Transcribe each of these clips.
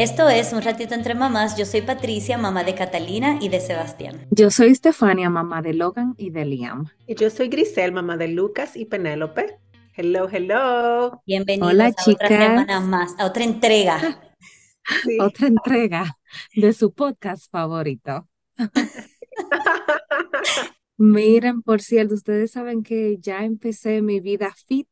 Esto es Un ratito entre mamás. Yo soy Patricia, mamá de Catalina y de Sebastián. Yo soy Estefania, mamá de Logan y de Liam. Y yo soy Grisel, mamá de Lucas y Penélope. Hello, hello. Bienvenidos Hola, a otra semana más, a otra entrega. Sí. Otra entrega de su podcast favorito. Miren, por cierto, ustedes saben que ya empecé mi vida fit.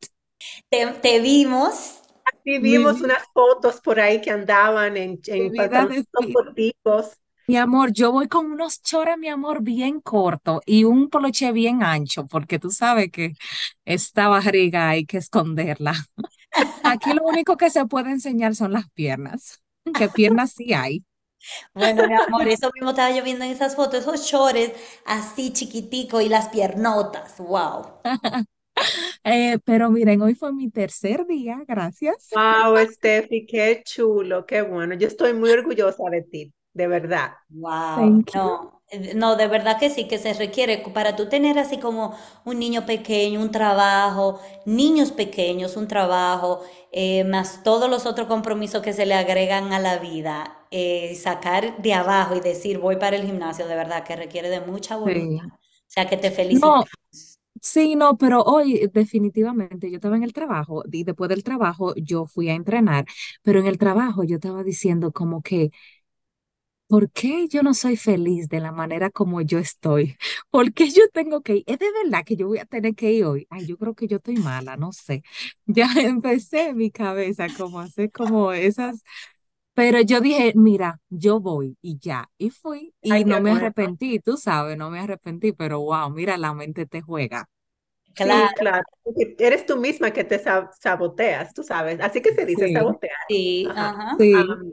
Te, te vimos. Sí, vimos Mi- unas fotos por ahí que andaban en, en pantalones corticos. Mi amor, yo voy con unos chores, mi amor, bien corto y un poloche bien ancho, porque tú sabes que esta barriga hay que esconderla. Aquí lo único que se puede enseñar son las piernas, que piernas sí hay. Bueno, mi amor, eso mismo estaba yo viendo en esas fotos, esos shorts así chiquitico y las piernotas. Wow. Eh, pero miren, hoy fue mi tercer día, gracias. Wow, Steffi, qué chulo, qué bueno. Yo estoy muy orgullosa de ti, de verdad. Wow, Thank you. no, eh, no, de verdad que sí, que se requiere para tú tener así como un niño pequeño, un trabajo, niños pequeños, un trabajo, eh, más todos los otros compromisos que se le agregan a la vida, eh, sacar de abajo y decir voy para el gimnasio, de verdad que requiere de mucha Sí. voluntad. O sea que te No, felicitamos. Sí, no, pero hoy definitivamente yo estaba en el trabajo y después del trabajo yo fui a entrenar, pero en el trabajo yo estaba diciendo como que, ¿por qué yo no soy feliz de la manera como yo estoy? ¿Por qué yo tengo que ir? ¿Es de verdad que yo voy a tener que ir hoy? Ay, yo creo que yo estoy mala, no sé. Ya empecé mi cabeza como a hacer como esas, pero yo dije, mira, yo voy y ya, y fui y Ay, no me arrepentí, tú sabes, no me arrepentí, pero wow, mira, la mente te juega. Sí, Claro, claro. Eres tú misma que te sa- saboteas, tú sabes. Así que se dice Sí, sabotear. sí, Ajá. ajá. sí. Am,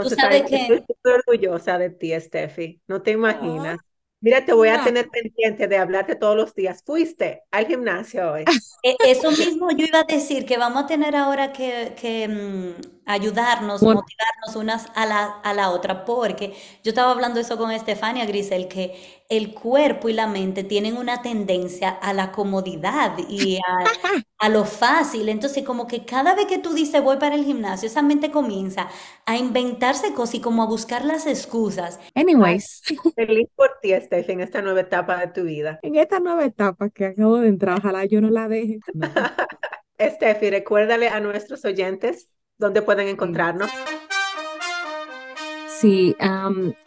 Tú entonces, sabes estoy que, súper orgullosa de ti, Steffi. No te Ah, imaginas. Mira, te voy a tener pendiente de hablarte todos los días. ¿Fuiste al gimnasio hoy? e- eso mismo yo iba a decir, que vamos a tener ahora que, que, mm, ayudarnos, Bueno, motivarnos unas a la, a la otra, porque yo estaba hablando eso con Estefania Grisel, que el cuerpo y la mente tienen una tendencia a la comodidad y a, a lo fácil. Entonces, como que cada vez que tú dices voy para el gimnasio, esa mente comienza a inventarse cosas y como a buscar las excusas. Ay, anyways, feliz por ti, Steffi, en esta nueva etapa de tu vida. en esta nueva etapa que acabo de entrar, ojalá yo no la deje. No, Steffi, recuérdale a nuestros oyentes dónde pueden encontrarnos. Sí,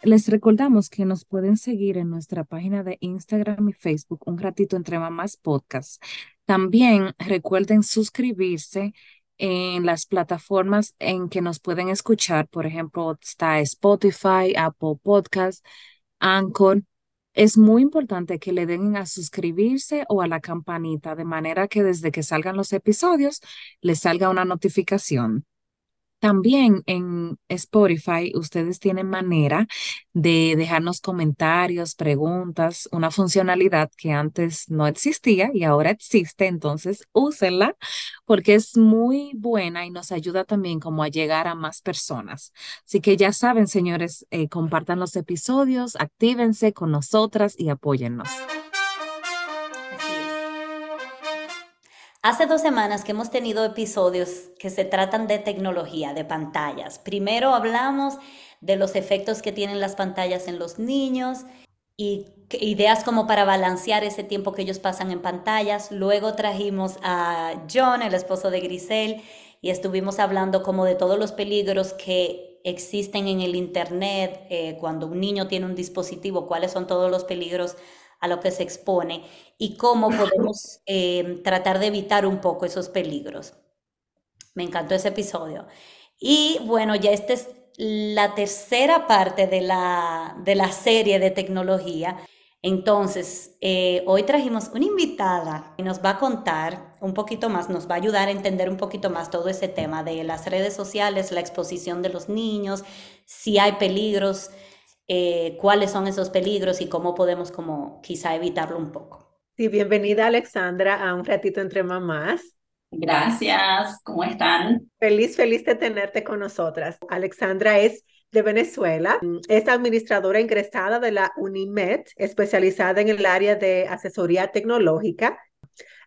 les recordamos que nos pueden seguir en nuestra página de Instagram y Facebook, Un Ratito Entre Mamás Podcast. También recuerden suscribirse en las plataformas en que nos pueden escuchar. Por ejemplo, está Spotify, Apple Podcast, Anchor. Es muy importante que le den a suscribirse o a la campanita, de manera que desde que salgan los episodios les salga una notificación. También en Spotify ustedes tienen manera de dejarnos comentarios, preguntas, una funcionalidad que antes no existía y ahora existe, entonces úsenla porque es muy buena y nos ayuda también como a llegar a más personas. Así que ya saben, señores, eh, compartan los episodios, actívense con nosotras y apóyennos. Hace dos semanas que hemos tenido episodios que se tratan de tecnología, de pantallas. Primero hablamos de los efectos que tienen las pantallas en los niños y ideas como para balancear ese tiempo que ellos pasan en pantallas. Luego trajimos a John, el esposo de Grisel, y estuvimos hablando como de todos los peligros que existen en el internet eh, cuando un niño tiene un dispositivo, cuáles son todos los peligros a lo que se expone y cómo podemos eh, tratar de evitar un poco esos peligros. Me encantó ese episodio. Y bueno, ya esta es la tercera parte de la, de la serie de tecnología. Entonces, eh, hoy trajimos una invitada que nos va a contar un poquito más, nos va a ayudar a entender un poquito más todo ese tema de las redes sociales, la exposición de los niños, si hay peligros, eh, cuáles son esos peligros y cómo podemos como quizá evitarlo un poco. Sí, bienvenida Alexandra a un ratito entre mamás. Gracias, ¿cómo están? Feliz, feliz de tenerte con nosotras. Alexandra es de Venezuela, es administradora ingresada de la UNIMED, especializada en el área de asesoría tecnológica.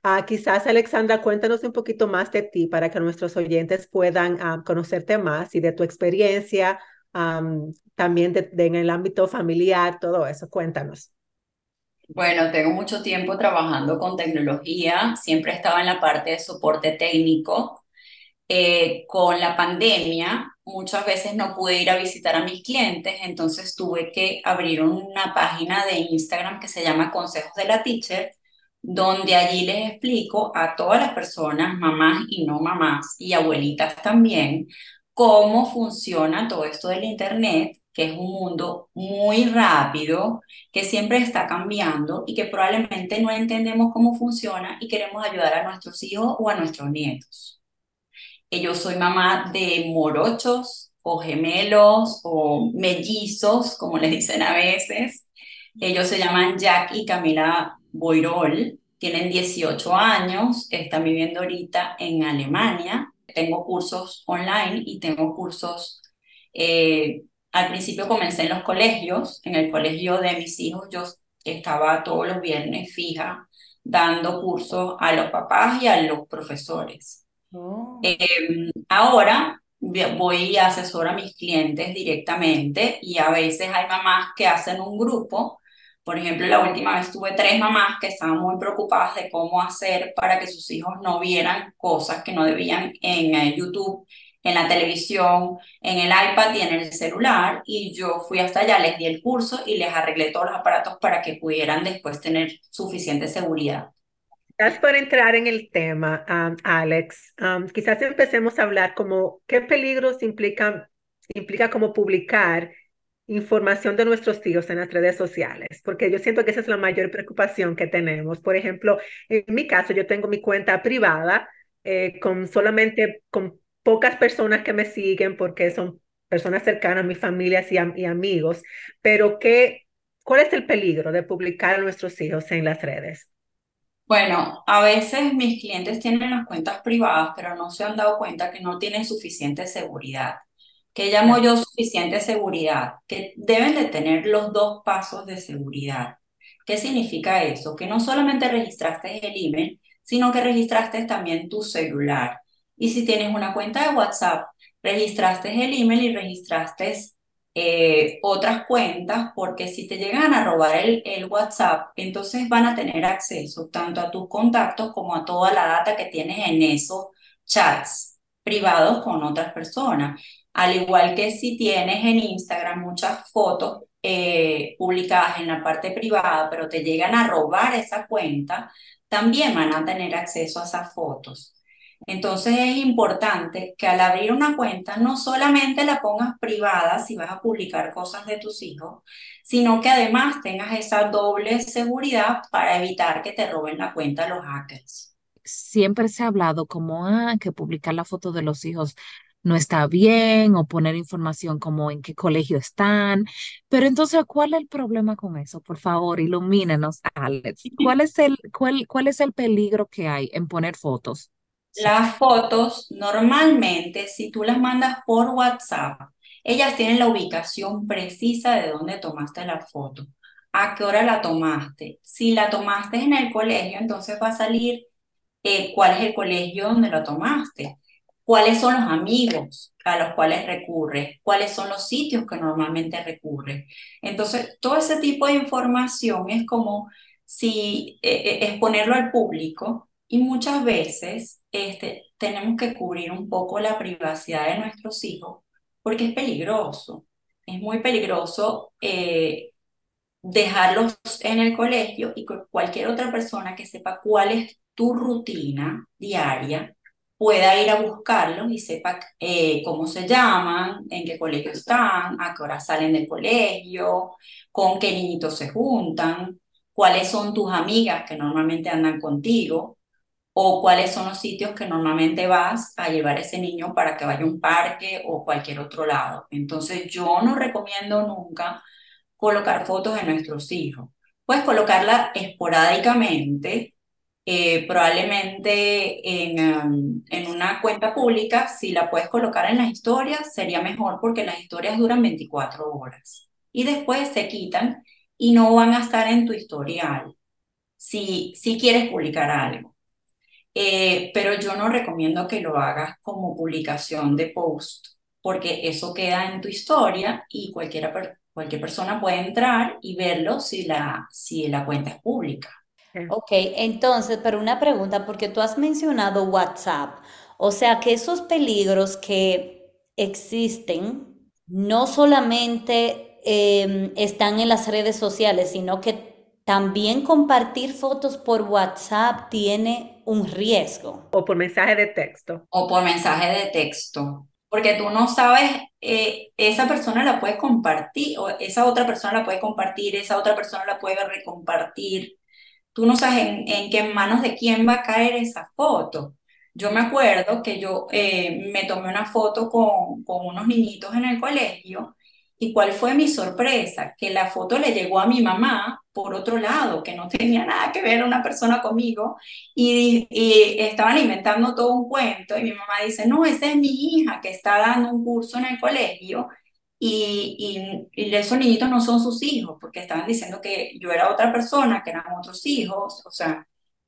Ah, quizás, Alexandra, cuéntanos un poquito más de ti para que nuestros oyentes puedan ah, conocerte más y de tu experiencia, también en el ámbito familiar, todo eso. Cuéntanos. Bueno, tengo mucho tiempo trabajando con tecnología, siempre estaba en la parte de soporte técnico. Eh, con la pandemia, muchas veces no pude ir a visitar a mis clientes, entonces tuve que abrir una página de Instagram que se llama Consejos de la Teacher, donde allí les explico a todas las personas, mamás y no mamás, y abuelitas también, cómo funciona todo esto del Internet, que es un mundo muy rápido, que siempre está cambiando y que probablemente no entendemos cómo funciona y queremos ayudar a nuestros hijos o a nuestros nietos. Yo soy mamá de morochos o gemelos o mellizos, como les dicen a veces. Ellos se llaman Jack y Camila Boirol, tienen 18 años, están viviendo ahorita en Alemania. Tengo cursos online y tengo cursos, eh, al principio comencé en los colegios, en el colegio de mis hijos yo estaba todos los viernes fija dando cursos a los papás y a los profesores. Oh. Em, ahora voy y asesoro a mis clientes directamente y a veces hay mamás que hacen un grupo. Por ejemplo, la última vez tuve tres mamás que estaban muy preocupadas de cómo hacer para que sus hijos no vieran cosas que no debían en eh, YouTube, en la televisión, en el iPad y en el celular. Y yo fui hasta allá, les di el curso y les arreglé todos los aparatos para que pudieran después tener suficiente seguridad. Quizás para entrar en el tema, Alex, quizás empecemos a hablar como qué peligros implica, implica como publicar información de nuestros hijos en las redes sociales, porque yo siento que esa es la mayor preocupación que tenemos. Por ejemplo, en mi caso, yo tengo mi cuenta privada eh, con solamente con pocas personas que me siguen porque son personas cercanas, mis familias y, y amigos, pero ¿qué, ¿cuál es el peligro de publicar a nuestros hijos en las redes? Bueno, a veces mis clientes tienen las cuentas privadas, pero no se han dado cuenta que no tienen suficiente seguridad. ¿Qué llamo yo suficiente seguridad? Que deben de tener los dos pasos de seguridad. ¿Qué significa eso? Que no solamente registraste el email, sino que registraste también tu celular. Y si tienes una cuenta de WhatsApp, registraste el email y registraste eh, otras cuentas, porque si te llegan a robar el, WhatsApp, entonces van a tener acceso tanto a tus contactos como a toda la data que tienes en esos chats privados con otras personas. Al igual que si tienes en Instagram muchas fotos eh, publicadas en la parte privada, pero te llegan a robar esa cuenta, también van a tener acceso a esas fotos. Entonces es importante que al abrir una cuenta no solamente la pongas privada si vas a publicar cosas de tus hijos, sino que además tengas esa doble seguridad para evitar que te roben la cuenta los hackers. Siempre se ha hablado como ah, que publicar la foto de los hijos no está bien o poner información como en qué colegio están. Pero entonces, ¿cuál es el problema con eso? Por favor, ilumínenos, Alex. ¿Cuál es el, cuál, cuál es el peligro que hay en poner fotos? Las fotos, normalmente, si tú las mandas por WhatsApp, ellas tienen la ubicación precisa de dónde tomaste la foto, a qué hora la tomaste. Si la tomaste en el colegio, entonces va a salir eh, cuál es el colegio donde lo tomaste, cuáles son los amigos a los cuales recurres, cuáles son los sitios que normalmente recurres. Entonces, todo ese tipo de información es como si eh, eh, exponerlo al público y muchas veces este, tenemos que cubrir un poco la privacidad de nuestros hijos porque es peligroso. Es muy peligroso eh, dejarlos en el colegio y cualquier otra persona que sepa cuál es tu rutina diaria pueda ir a buscarlos y sepa eh, cómo se llaman, en qué colegio están, a qué hora salen del colegio, con qué niñitos se juntan, cuáles son tus amigas que normalmente andan contigo o cuáles son los sitios que normalmente vas a llevar ese niño para que vaya a un parque o cualquier otro lado. Entonces yo no recomiendo nunca colocar fotos de nuestros hijos. Puedes colocarla esporádicamente, eh, probablemente en, um, en una cuenta pública, si la puedes colocar en las historias, sería mejor porque las historias duran 24 horas y después se quitan y no van a estar en tu historial si, si quieres publicar algo. Eh, pero yo no recomiendo que lo hagas como publicación de post, porque eso queda en tu historia y cualquiera, cualquier persona puede entrar y verlo si la, si la cuenta es pública. Ok, entonces, pero una pregunta, porque tú has mencionado WhatsApp, o sea que esos peligros que existen no solamente em, están en las redes sociales, sino que también compartir fotos por WhatsApp tiene un riesgo. O por mensaje de texto. O por mensaje de texto. Porque tú no sabes, eh, esa persona la puede compartir, o esa otra persona la puede compartir, esa otra persona la puede recompartir. Tú no sabes en, en qué manos de quién va a caer esa foto. Yo me acuerdo que yo eh, me tomé una foto con, con unos niñitos en el colegio y cuál fue mi sorpresa, que la foto le llegó a mi mamá por otro lado, que no tenía nada que ver una persona conmigo. Y, y, estaban inventando todo un cuento y mi mamá dice, no, esa es mi hija que está dando un curso en el colegio y, y, y esos niñitos no son sus hijos porque estaban diciendo que yo era otra persona, que eran otros hijos, o sea,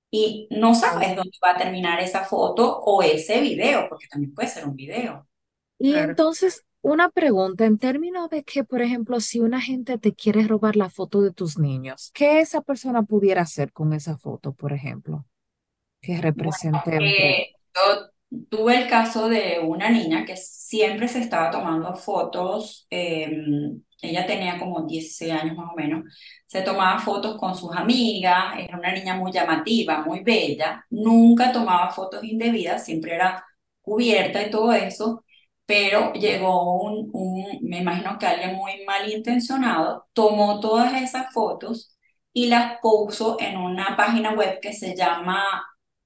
y no sabes dónde va a terminar esa foto o ese video, porque también puede ser un video. Y entonces, una pregunta en términos de que, por ejemplo, si una gente te quiere robar la foto de tus niños, ¿qué esa persona pudiera hacer con esa foto, por ejemplo? Que represente... Eh, yo tuve el caso de una niña que siempre se estaba tomando fotos, em, ella tenía como 16 años más o menos, se tomaba fotos con sus amigas, era una niña muy llamativa, muy bella, nunca tomaba fotos indebidas, siempre era cubierta y todo eso, pero llegó un, un, me imagino que alguien muy malintencionado, tomó todas esas fotos y las puso en una página web que se llama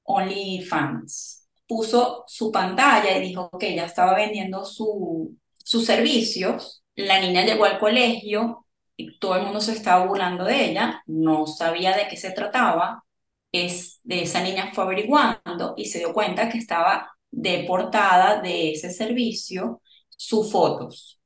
OnlyFans. Puso su pantalla y dijo que ella estaba vendiendo su, sus servicios. La niña llegó al colegio y todo el mundo se estaba burlando de ella, no sabía de qué se trataba, es, de esa niña fue averiguando y se dio cuenta que estaba deportada de ese servicio sus fotos.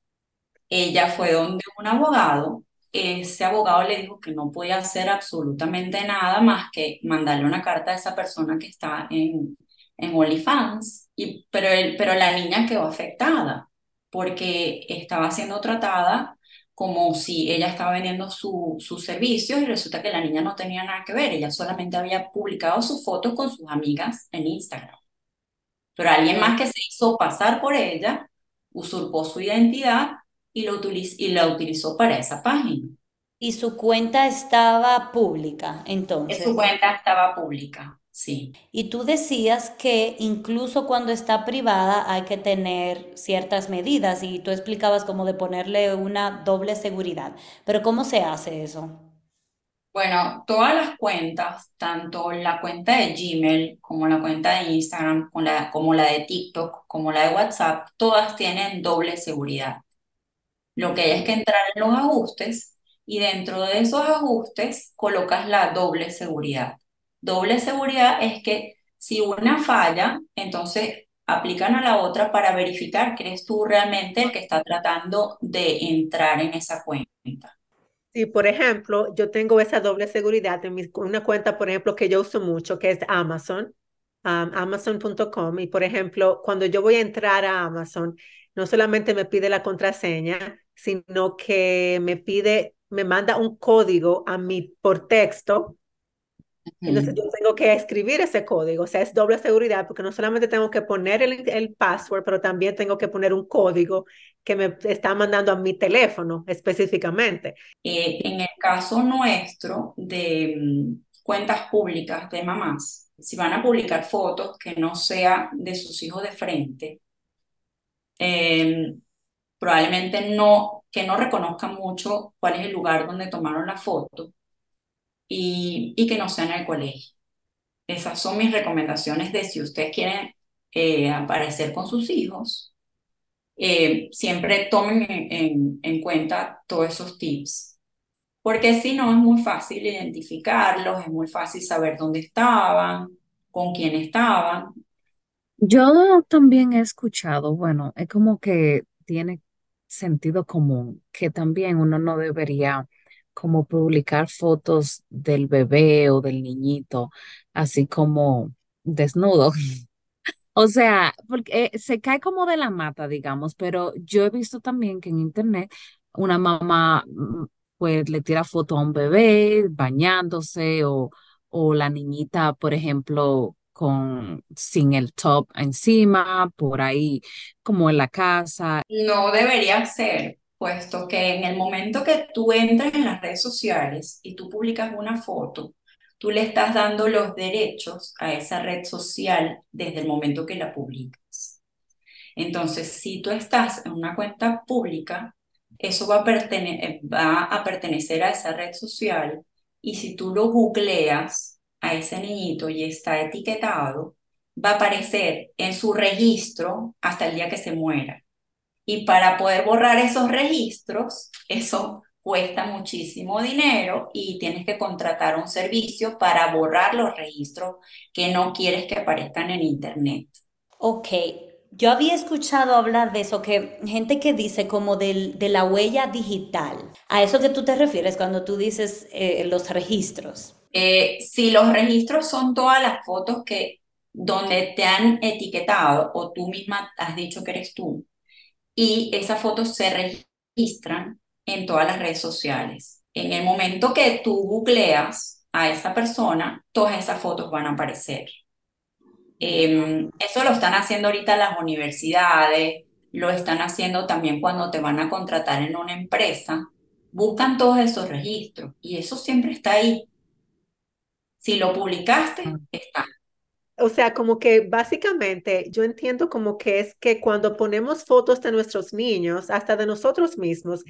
Ella fue donde un abogado, ese abogado le dijo que no podía hacer absolutamente nada más que mandarle una carta a esa persona que está en, en OnlyFans, y, pero, pero la niña quedó afectada porque estaba siendo tratada como si ella estaba vendiendo su, sus servicios y resulta que la niña no tenía nada que ver, ella solamente había publicado sus fotos con sus amigas en Instagram. Pero alguien más que se hizo pasar por ella, usurpó su identidad y, lo y la utilizó para esa página. Y su cuenta estaba pública, entonces. Su cuenta estaba pública. Sí. Y tú decías que incluso cuando está privada hay que tener ciertas medidas y tú explicabas como de ponerle una doble seguridad. Pero ¿cómo se hace eso? Bueno, todas las cuentas, tanto la cuenta de Gmail como la cuenta de Instagram, como la, de TikTok, como la de WhatsApp, todas tienen doble seguridad. Lo que hay es que entrar en los ajustes y dentro de esos ajustes colocas la doble seguridad. Doble seguridad es que si una falla, entonces aplican a la otra para verificar que eres tú realmente el que está tratando de entrar en esa cuenta. Sí, por ejemplo, yo tengo esa doble seguridad en una cuenta, por ejemplo, que yo uso mucho, que es Amazon, um, amazon.com. Y, por ejemplo, cuando yo voy a entrar a Amazon, no solamente me pide la contraseña, sino que me pide, me manda un código a mí por texto entonces yo tengo que escribir ese código, o sea, es doble seguridad porque no solamente tengo que poner el, el password, pero también tengo que poner un código que me está mandando a mi teléfono específicamente. Eh, en el caso nuestro de mm, cuentas públicas de mamás, si van a publicar fotos que no sean de sus hijos de frente, em, probablemente no, que no reconozcan mucho cuál es el lugar donde tomaron la foto y, que no sea en el colegio. Esas son mis recomendaciones de si usted quiere eh, aparecer con sus hijos, eh, siempre tomen en, en, cuenta todos esos tips, porque si no es muy fácil identificarlos, es muy fácil saber dónde estaban, con quién estaban. Yo también he escuchado, bueno, es como que tiene sentido común, que también uno no debería como publicar fotos del bebé o del niñito, así como desnudo. O sea, porque eh, se cae como de la mata, digamos, pero yo he visto también que en internet una mamá mm, pues le tira foto a un bebé bañándose o, o la niñita, por ejemplo, con sin el top encima, por ahí como en la casa. No debería ser, puesto que en el momento que tú entras en las redes sociales y tú publicas una foto, tú le estás dando los derechos a esa red social desde el momento que la publicas. Entonces, si tú estás en una cuenta pública, eso va a, va a pertenecer a esa red social y si tú lo googleas a ese niñito y está etiquetado, va a aparecer en su registro hasta el día que se muera. Y para poder borrar esos registros, eso cuesta muchísimo dinero y tienes que contratar un servicio para borrar los registros que no quieres que aparezcan en Internet. Ok, yo había escuchado hablar de eso, que gente que dice como de la huella digital. ¿A eso que tú te refieres cuando tú dices eh, los registros? Eh, si los registros son todas las fotos que donde te han etiquetado o tú misma has dicho que eres tú y esas fotos se registran en todas las redes sociales. En el momento que tú googleas a esa persona, todas esas fotos van a aparecer. Em, eso lo están haciendo ahorita las universidades, lo están haciendo también cuando te van a contratar en una empresa. Buscan todos esos registros y eso siempre está ahí. Si lo publicaste, está. O sea, como que básicamente yo entiendo como que es que cuando ponemos fotos de nuestros niños, hasta de nosotros mismos,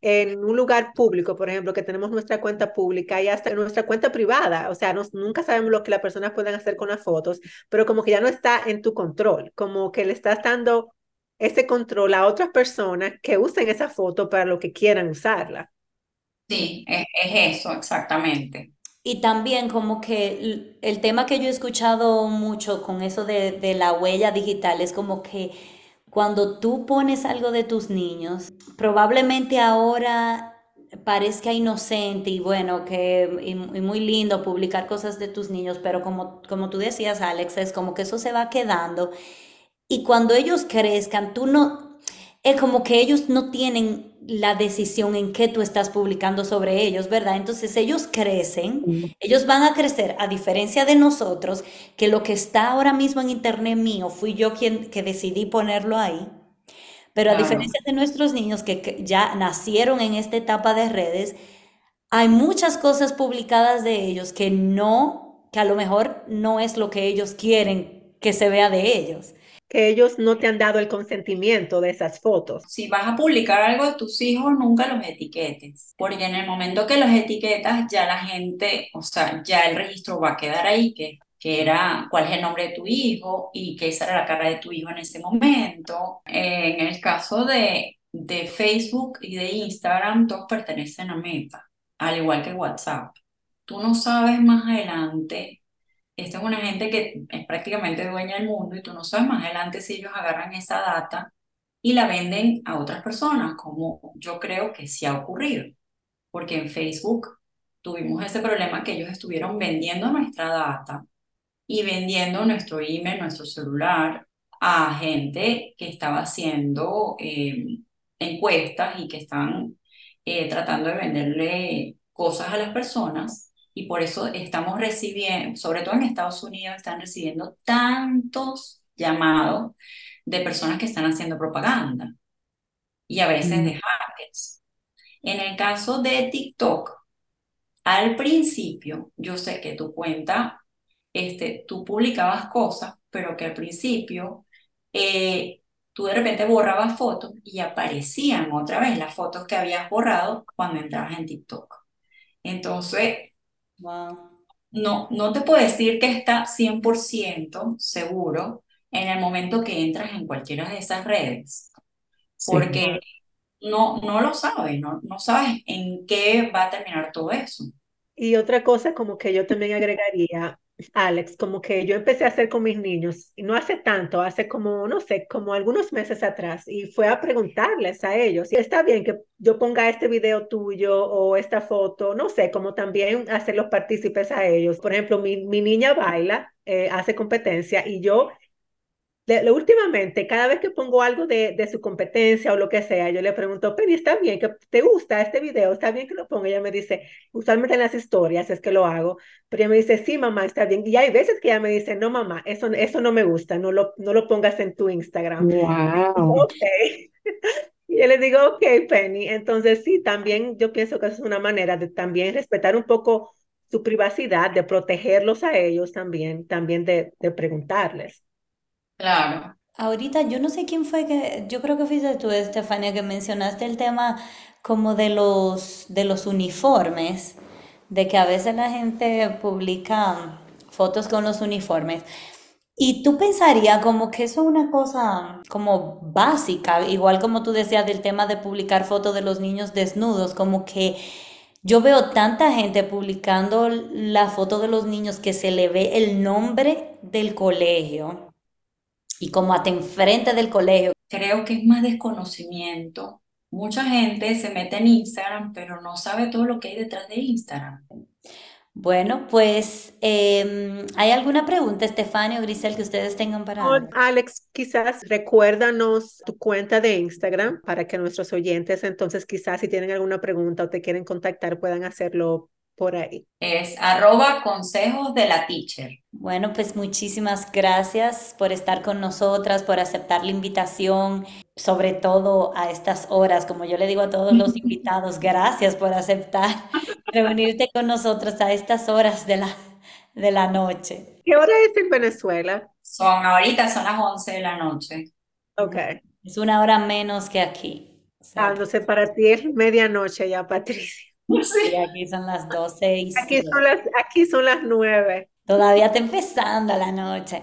en un lugar público, por ejemplo, que tenemos nuestra cuenta pública y hasta nuestra cuenta privada, o sea, nunca sabemos lo que las personas pueden hacer con las fotos, pero como que ya no está en tu control, como que le estás dando ese control a otras personas que usen esa foto para lo que quieran usarla. Sí, es, es eso, exactamente. Y también como que el tema que yo he escuchado mucho con eso de, de la huella digital es como que cuando tú pones algo de tus niños, probablemente ahora parezca inocente y bueno, que y, muy lindo publicar cosas de tus niños, pero como, como tú decías, Alex, es como que eso se va quedando. Y cuando ellos crezcan, tú no, es como que ellos no tienen la decisión en qué tú estás publicando sobre ellos, ¿verdad? Entonces ellos crecen, ellos van a crecer, a diferencia de nosotros, que lo que está ahora mismo en internet mío, fui yo quien que decidí ponerlo ahí, pero a diferencia de nuestros niños que ya nacieron en esta etapa de redes, hay muchas cosas publicadas de ellos que no, que a lo mejor no es lo que ellos quieren que se vea de ellos que ellos no te han dado el consentimiento de esas fotos. Si vas a publicar algo de tus hijos, nunca los etiquetes, porque en el momento que los etiquetas, ya la gente, o sea, ya el registro va a quedar ahí, que, que era cuál es el nombre de tu hijo y esa era la cara de tu hijo en ese momento. en el caso de, de Facebook y de Instagram, todos pertenecen a Meta, al igual que WhatsApp. Tú no sabes más adelante esta es una gente que es prácticamente dueña del mundo y tú no sabes más adelante si ellos agarran esa data y la venden a otras personas, como yo creo que sí ha ocurrido. Porque en Facebook tuvimos ese problema que ellos estuvieron vendiendo nuestra data y vendiendo nuestro email, nuestro celular a gente que estaba haciendo eh, encuestas y que están eh, tratando de venderle cosas a las personas y por eso estamos recibiendo, sobre todo en Estados Unidos, están recibiendo tantos llamados de personas que están haciendo propaganda y a veces de hackers. En el caso de TikTok, al principio, yo sé que tu cuenta, este, tú publicabas cosas, pero que al principio eh, tú de repente borrabas fotos y aparecían otra vez las fotos que habías borrado cuando entrabas en TikTok. Entonces, no, no te puedo decir que está 100% seguro en el momento que entras en cualquiera de esas redes, porque no, no lo sabes, no, no sabes en qué va a terminar todo eso. Y otra cosa como que yo también agregaría, Alex, como que yo empecé a hacer con mis niños, no hace tanto, hace como, no sé, como algunos meses atrás, y fue a preguntarles a ellos, ¿está bien que yo ponga este video tuyo o esta foto? No sé, como también hacerlos partícipes a ellos. Por ejemplo, mi, mi niña baila, eh, hace competencia, y yo de, últimamente, cada vez que pongo algo de, de, su competencia o lo que sea, yo le pregunto, Penny, ¿está bien que te gusta este video? ¿Está bien que lo ponga? Ella me dice, usualmente en las historias es que lo hago, pero ella me dice, sí, mamá, está bien. Y hay veces que ella me dice, no, mamá, eso, eso no me gusta, no lo, no lo pongas en tu Instagram. Wow. Ok. Y yo le digo, ok, Penny. Entonces, sí, también yo pienso que es una manera de también respetar un poco su privacidad, de protegerlos a ellos también, también de, de preguntarles. Claro. Ahorita yo no sé quién fue que, yo creo que fuiste tú, Estefania, que mencionaste el tema como de los, de los uniformes, de que a veces la gente publica fotos con los uniformes. Y tú pensarías como que eso es una cosa como básica, igual como tú decías del tema de publicar fotos de los niños desnudos, como que yo veo tanta gente publicando la foto de los niños que se le ve el nombre del colegio y como hasta enfrente del colegio. Creo que es más desconocimiento. Mucha gente se mete en Instagram, pero no sabe todo lo que hay detrás de Instagram. Bueno, pues, em, ¿hay alguna pregunta, Estefania o Grisel, que ustedes tengan para... Alex, quizás recuérdanos tu cuenta de Instagram para que nuestros oyentes, entonces, quizás si tienen alguna pregunta o te quieren contactar, puedan hacerlo por ahí. Es arroba consejos de la teacher. Bueno, pues muchísimas gracias por estar con nosotras, por aceptar la invitación, sobre todo a estas horas, como yo le digo a todos los invitados, gracias por aceptar reunirte con nosotros a estas horas de la, de la noche. ¿Qué hora es en Venezuela? Son ahorita, son las 11 de la noche. Ok. Es una hora menos que aquí. ah, no sé, para ti es medianoche ya, Patricia. Sí, aquí son las 12 y aquí son las, aquí son las 9. Todavía está empezando la noche.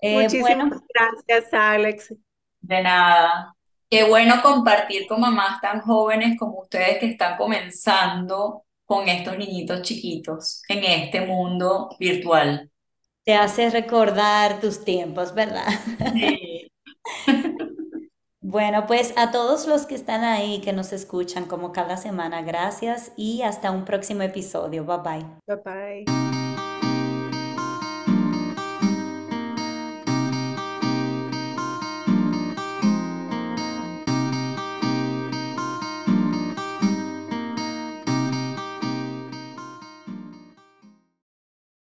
Eh, Muchísimas gracias, Alex. De nada. Qué bueno compartir con mamás tan jóvenes como ustedes que están comenzando con estos niñitos chiquitos en este mundo virtual. Te hace recordar tus tiempos, ¿verdad? Sí. Bueno, pues a todos los que están ahí, que nos escuchan como cada semana, gracias y hasta un próximo episodio. Bye bye. Bye bye.